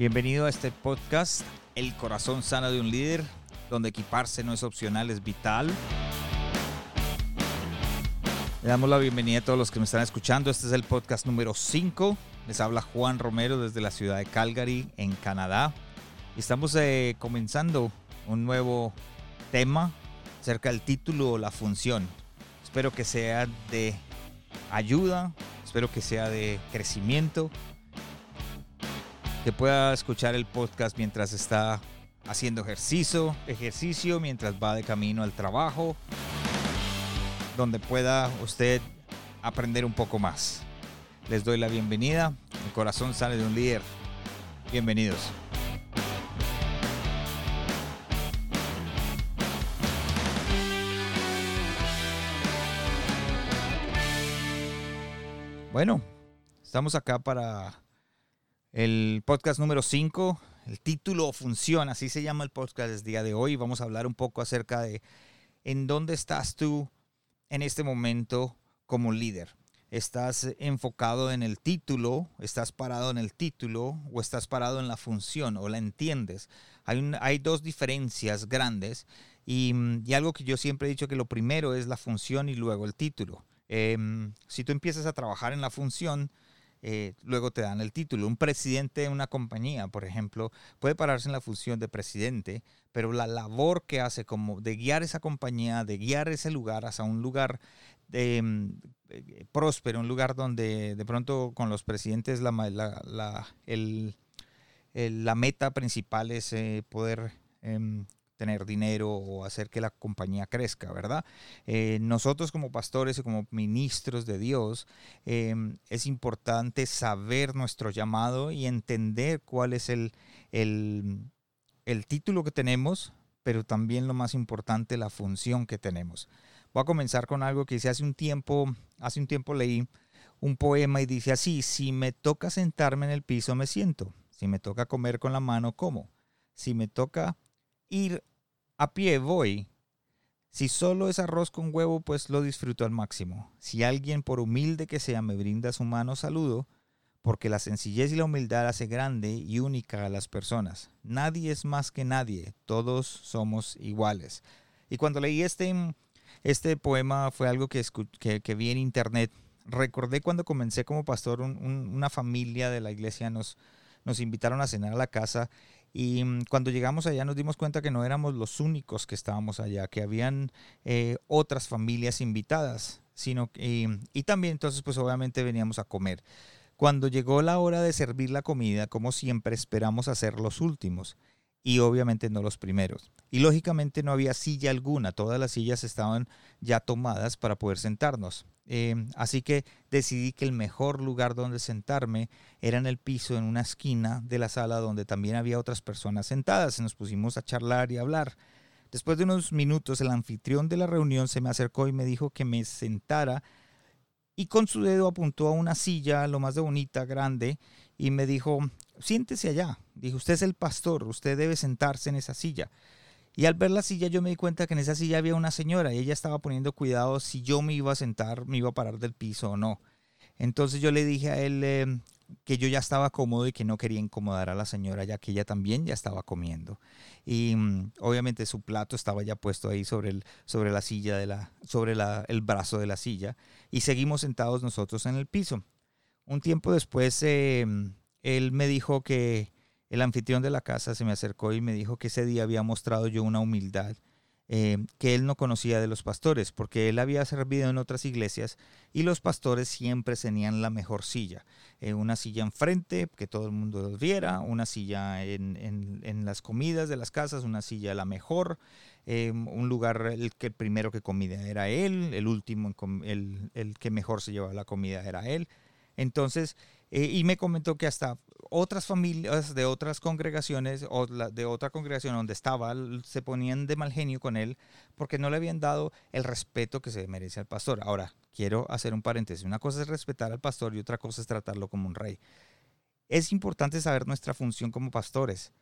Bienvenido a este podcast, El corazón sano de un líder, donde equiparse no es opcional, es vital. Le damos la bienvenida a todos los que me están escuchando. Este es el podcast número 5. Les habla Juan Romero desde la ciudad de Calgary, en Canadá. Estamos eh, comenzando un nuevo tema acerca del título o la función. Espero que sea de ayuda, espero que sea de crecimiento que pueda escuchar el podcast mientras está haciendo ejercicio, ejercicio mientras va de camino al trabajo, donde pueda usted aprender un poco más. Les doy la bienvenida. El corazón sale de un líder. Bienvenidos. Bueno, estamos acá para el podcast número 5, el título funciona, así se llama el podcast del día de hoy. Vamos a hablar un poco acerca de en dónde estás tú en este momento como líder. ¿Estás enfocado en el título? ¿Estás parado en el título? ¿O estás parado en la función? ¿O la entiendes? Hay, hay dos diferencias grandes y, y, algo que yo siempre he dicho que lo primero es la función y luego el título. Em, si tú empiezas a trabajar en la función, eh, luego te dan el título. Un presidente de una compañía, por ejemplo, puede pararse en la función de presidente, pero la labor que hace como de guiar esa compañía, de guiar ese lugar hacia un lugar mm, eh, próspero, un lugar donde de pronto con los presidentes la, la, la meta principal es eh, poder em, tener dinero o hacer que la compañía crezca, ¿verdad? Eh, nosotros como pastores y como ministros de Dios, em, es importante saber nuestro llamado y entender cuál es el, el, el título que tenemos, pero también lo más importante, la función que tenemos. Voy a comenzar con algo que hice hace un tiempo, hace un tiempo leí un poema y dice así, si me toca sentarme en el piso me siento, si me toca comer con la mano como, si me toca ir a pie voy. Si solo es arroz con huevo, pues lo disfruto al máximo. Si alguien, por humilde que sea, me brinda su mano, saludo, porque la sencillez y la humildad hace grande y única a las personas. Nadie es más que nadie, todos somos iguales. Y cuando leí este, este poema fue algo que, que, vi en internet. Recordé cuando comencé como pastor, una familia de la iglesia nos, nos invitaron a cenar a la casa y mm, cuando llegamos allá nos dimos cuenta que no éramos los únicos que estábamos allá, que habían eh, otras familias invitadas, sino y también entonces pues obviamente veníamos a comer. Cuando llegó la hora de servir la comida, como siempre esperamos a ser los últimos y obviamente no los primeros. Y lógicamente no había silla alguna, todas las sillas estaban ya tomadas para poder sentarnos. Em, así que decidí que el mejor lugar donde sentarme era en el piso, en una esquina de la sala donde también había otras personas sentadas. Nos pusimos a charlar y a hablar. Después de unos minutos, el anfitrión de la reunión se me acercó y me dijo que me sentara y con su dedo apuntó a una silla, lo más bonita, grande, y me dijo, siéntese allá. Dijo, usted es el pastor, usted debe sentarse en esa silla. Y al ver la silla yo me di cuenta que en esa silla había una señora y ella estaba poniendo cuidado si yo me iba a sentar, me iba a parar del piso o no. Entonces yo le dije a él em, que yo ya estaba cómodo y que no quería incomodar a la señora ya que ella también ya estaba comiendo. Y mm, obviamente su plato estaba ya puesto ahí sobre, el, sobre la silla, de la, sobre la, el brazo de la silla y seguimos sentados nosotros en el piso. Un tiempo después em, él me dijo que el anfitrión de la casa se me acercó y me dijo que ese día había mostrado yo una humildad eh, que él no conocía de los pastores, porque él había servido en otras iglesias y los pastores siempre tenían la mejor silla. Eh, una silla enfrente, que todo el mundo los viera, una silla en, las comidas de las casas, una silla la mejor, eh, un lugar, el que primero que comida era él, el último, el que mejor se llevaba la comida era él. Entonces, y me comentó que hasta otras familias de otras congregaciones o de otra congregación donde estaba se ponían de mal genio con él porque no le habían dado el respeto que se merece al pastor. Ahora, quiero hacer un paréntesis. Una cosa es respetar al pastor y otra cosa es tratarlo como un rey. Es importante saber nuestra función como pastores.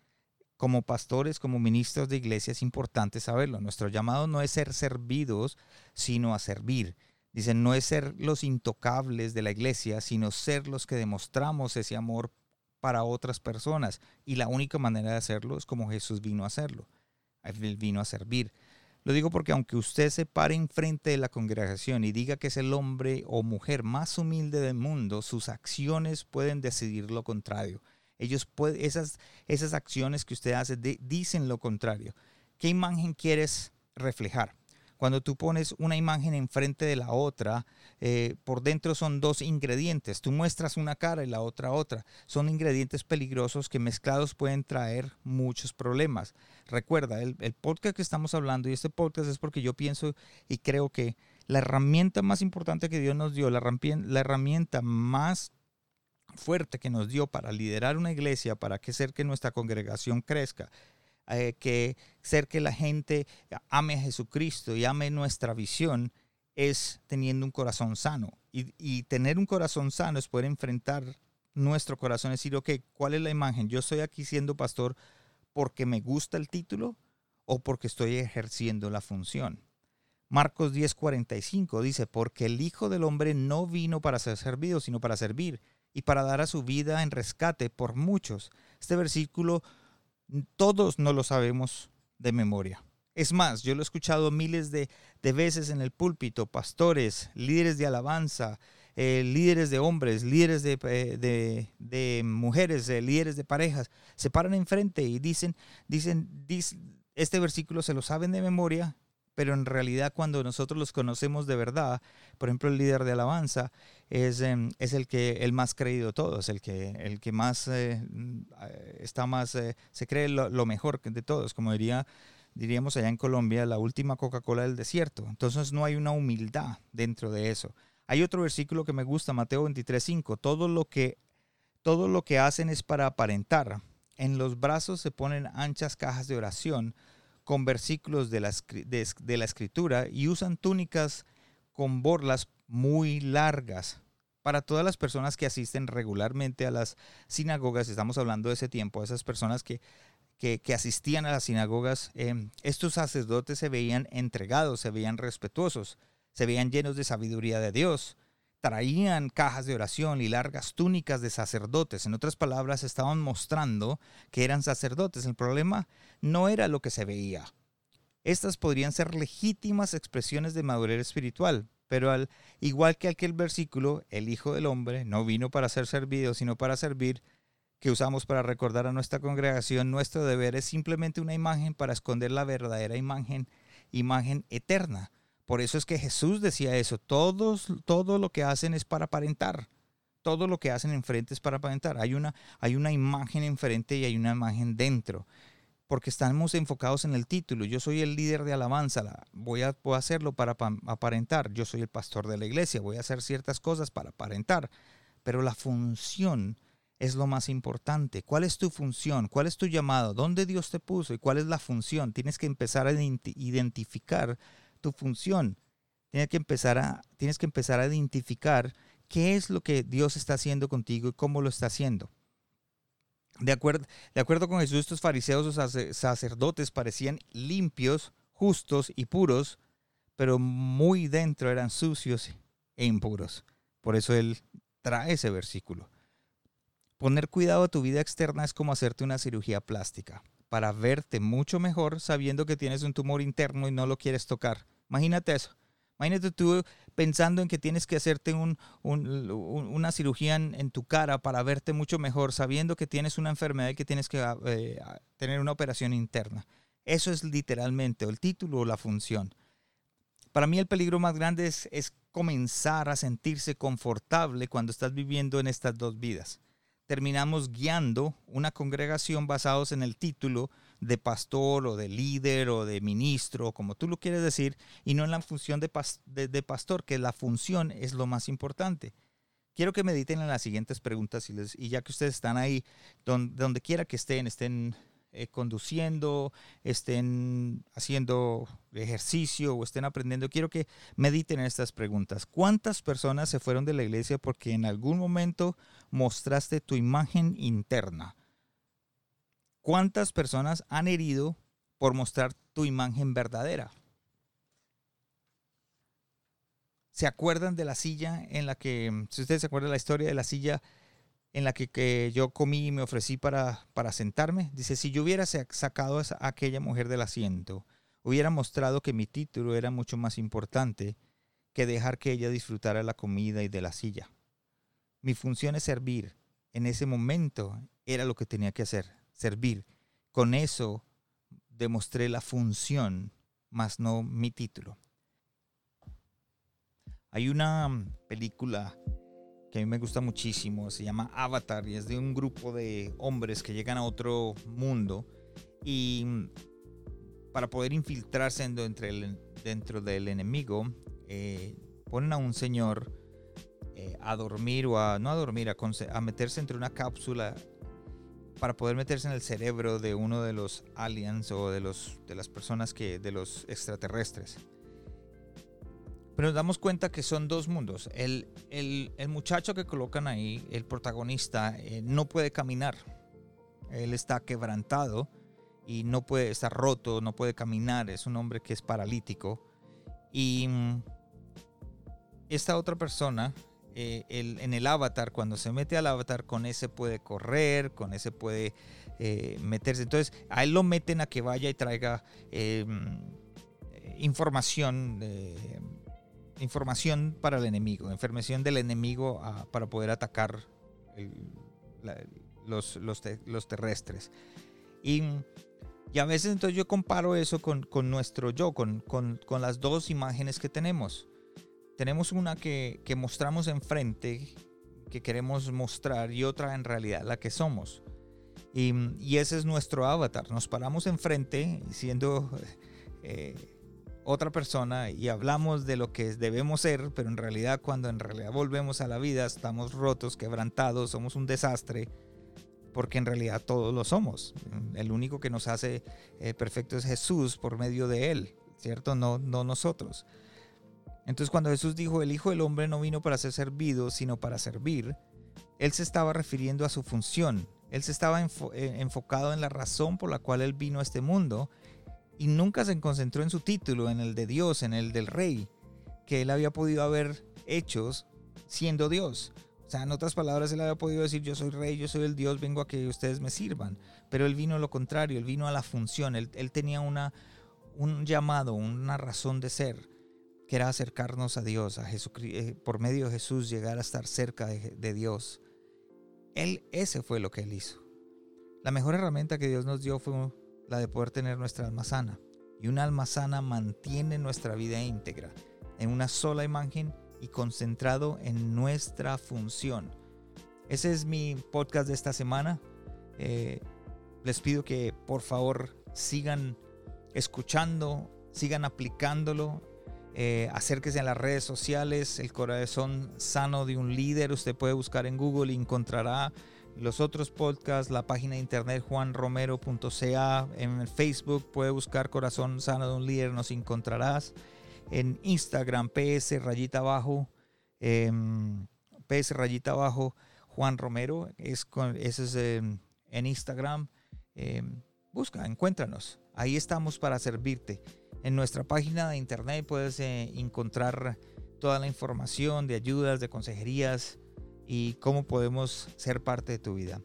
Como pastores, como ministros de iglesia, es importante saberlo. Nuestro llamado no es ser servidos, sino a servir. Dicen, no es ser los intocables de la iglesia, sino ser los que demostramos ese amor para otras personas. Y la única manera de hacerlo es como Jesús vino a hacerlo. Él vino a servir. Lo digo porque aunque usted se pare enfrente de la congregación y diga que es el hombre o mujer más humilde del mundo, sus acciones pueden decidir lo contrario. Ellos esas, esas acciones que usted hace dicen lo contrario. ¿Qué imagen quieres reflejar? Cuando tú pones una imagen enfrente de la otra, eh, por dentro son dos ingredientes. Tú muestras una cara y la otra otra. Son ingredientes peligrosos que mezclados pueden traer muchos problemas. Recuerda, el, podcast que estamos hablando y este podcast es porque yo pienso y creo que la herramienta más importante que Dios nos dio, la, herramienta más fuerte que nos dio para liderar una iglesia, para hacer que nuestra congregación crezca, eh, que ser que la gente ame a Jesucristo y ame nuestra visión es teniendo un corazón sano. Y, tener un corazón sano es poder enfrentar nuestro corazón, y decir, ok, ¿cuál es la imagen? Yo estoy aquí siendo pastor porque me gusta el título o porque estoy ejerciendo la función. Marcos 10:45 dice, porque el Hijo del Hombre no vino para ser servido, sino para servir y para dar a su vida en rescate por muchos. Este versículo todos no lo sabemos de memoria. Es más, yo lo he escuchado miles de, veces en el púlpito, pastores, líderes de alabanza, eh, líderes de hombres, líderes de, eh, de, mujeres, eh, líderes de parejas, se paran enfrente y dicen, dicen, dicen, este versículo se lo saben de memoria pero en realidad cuando nosotros los conocemos de verdad, por ejemplo el líder de alabanza es, em, es el que el más creído de todos, el que, el que más eh, mm, está más, eh, se cree lo, mejor de todos, como diría, diríamos allá en Colombia, la última Coca-Cola del desierto. Entonces no hay una humildad dentro de eso. Hay otro versículo que me gusta, Mateo 23.5, todo lo que todo lo que hacen es para aparentar. En los brazos se ponen anchas cajas de oración con versículos de la, de, la escritura y usan túnicas con borlas muy largas. Para todas las personas que asisten regularmente a las sinagogas, estamos hablando de ese tiempo, esas personas que, que, asistían a las sinagogas, em, estos sacerdotes se veían entregados, se veían respetuosos, se veían llenos de sabiduría de Dios traían cajas de oración y largas túnicas de sacerdotes. En otras palabras, estaban mostrando que eran sacerdotes. El problema no era lo que se veía. Estas podrían ser legítimas expresiones de madurez espiritual, pero al igual que aquel versículo, el Hijo del Hombre no vino para ser servido, sino para servir, que usamos para recordar a nuestra congregación, nuestro deber es simplemente una imagen para esconder la verdadera imagen, imagen eterna por eso es que Jesús decía eso, Todos, todo lo que hacen es para aparentar. Todo lo que hacen enfrente es para aparentar. Hay una, hay una imagen enfrente y hay una imagen dentro. Porque estamos enfocados en el título. Yo soy el líder de alabanza. Voy a, puedo hacerlo para aparentar. Yo soy el pastor de la iglesia. Voy a hacer ciertas cosas para aparentar. Pero la función es lo más importante. ¿Cuál es tu función? ¿Cuál es tu llamado? ¿Dónde Dios te puso? ¿Y cuál es la función? Tienes que empezar a identificar tu función. Tienes que empezar a, tienes que empezar a identificar qué es lo que Dios está haciendo contigo y cómo lo está haciendo. De acuerdo, de acuerdo con Jesús, estos fariseos o sacerdotes parecían limpios, justos y puros, pero muy dentro eran sucios e impuros. Por eso Él trae ese versículo. Poner cuidado a tu vida externa es como hacerte una cirugía plástica para verte mucho mejor sabiendo que tienes un tumor interno y no lo quieres tocar. Imagínate eso. Imagínate tú pensando en que tienes que hacerte una cirugía en, tu cara para verte mucho mejor, sabiendo que tienes una enfermedad y que tienes que eh, tener una operación interna. Eso es literalmente el título o la función. Para mí el peligro más grande es, es comenzar a sentirse confortable cuando estás viviendo en estas dos vidas terminamos guiando una congregación basados en el título de pastor o de líder o de ministro, como tú lo quieres decir, y no en la función de, pastor, que la función es lo más importante. Quiero que mediten en las siguientes preguntas y, y ya que ustedes están ahí, donde, donde quiera que estén, estén eh, conduciendo, estén haciendo ejercicio o estén aprendiendo, quiero que mediten en estas preguntas. ¿Cuántas personas se fueron de la iglesia porque en algún momento mostraste tu imagen interna? ¿Cuántas personas han herido por mostrar tu imagen verdadera? ¿Se acuerdan de la silla en la que, si ustedes se acuerdan de la historia de la silla en la que, yo comí y me ofrecí para, para sentarme. Dice, si yo hubiera sacado a aquella mujer del asiento, hubiera mostrado que mi título era mucho más importante que dejar que ella disfrutara la comida y de la silla. Mi función es servir. En ese momento era lo que tenía que hacer, servir. Con eso demostré la función, más no mi título. Hay una mm, película que a mí me gusta muchísimo, se llama Avatar y es de un grupo de hombres que llegan a otro mundo y mm, para poder infiltrarse dentro del enemigo eh, ponen a un señor eh, a dormir o a no a dormir, a meterse entre una cápsula para poder meterse en el cerebro de uno de los aliens o de, los, de las personas que, de los extraterrestres. Pero nos damos cuenta que son dos mundos. El, el, muchacho que colocan ahí, el protagonista, eh, no puede caminar. Él está quebrantado y no puede estar roto, no puede caminar. Es un hombre que es paralítico. Y mm, esta otra persona, eh, en el avatar, cuando se mete al avatar, con ese puede correr, con ese puede eh, meterse. Entonces, a él lo meten a que vaya y traiga em, información información para el enemigo, información del enemigo ah, para poder atacar los, los, terrestres. Y, y, a veces entonces yo comparo eso con, con nuestro yo, con, con, con, las dos imágenes que tenemos. Tenemos una que, que mostramos enfrente, que queremos mostrar, y otra en realidad la que somos. Y, y ese es nuestro avatar. Nos paramos enfrente siendo... Eh, otra persona y hablamos de lo que debemos ser, pero en realidad cuando en realidad volvemos a la vida estamos rotos, quebrantados, somos un desastre, porque en realidad todos lo somos. El único que nos hace eh, perfecto es Jesús por medio de Él, ¿cierto? No, no nosotros. Entonces cuando Jesús dijo, el Hijo del Hombre no vino para ser servido, sino para servir, Él se estaba refiriendo a su función. Él se estaba eh, enfocado en la razón por la cual Él vino a este mundo y nunca se concentró en su título, en el de Dios, en el del rey, que él había podido haber hecho siendo Dios. O sea, en otras palabras, él había podido decir, yo soy rey, yo soy el Dios, vengo a que ustedes me sirvan. Pero él vino lo contrario, él vino a la función, él, tenía una, un llamado, una razón de ser, que acercarnos a Dios, a Jesucristo, eh, por medio de Jesús llegar a estar cerca de, de Dios. Él, ese fue lo que él hizo. La mejor herramienta que Dios nos dio fue la de poder tener nuestra alma sana. Y una alma sana mantiene nuestra vida íntegra en una sola imagen y concentrado en nuestra función. Ese es mi podcast de esta semana. Eh, les pido que por favor sigan escuchando, sigan aplicándolo. Eh, acérquese a las redes sociales, el corazón sano de un líder. Usted puede buscar en Google y encontrará los otros podcasts, la página de internet juanromero.ca, en Facebook puede buscar Corazón Sano de un Líder, nos encontrarás. En Instagram, PS rayita abajo, em, PS rayita abajo, Juan Romero, es con, ese es en Instagram. Em, busca, encuéntranos. Ahí estamos para servirte. En nuestra página de internet puedes eh, encontrar toda la información de ayudas, de consejerías, y cómo podemos ser parte de tu vida.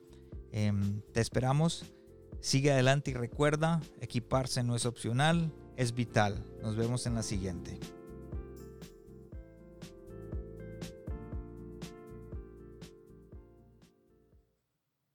Em, te esperamos. Sigue adelante y recuerda, equiparse no es opcional, es vital. Nos vemos en la siguiente.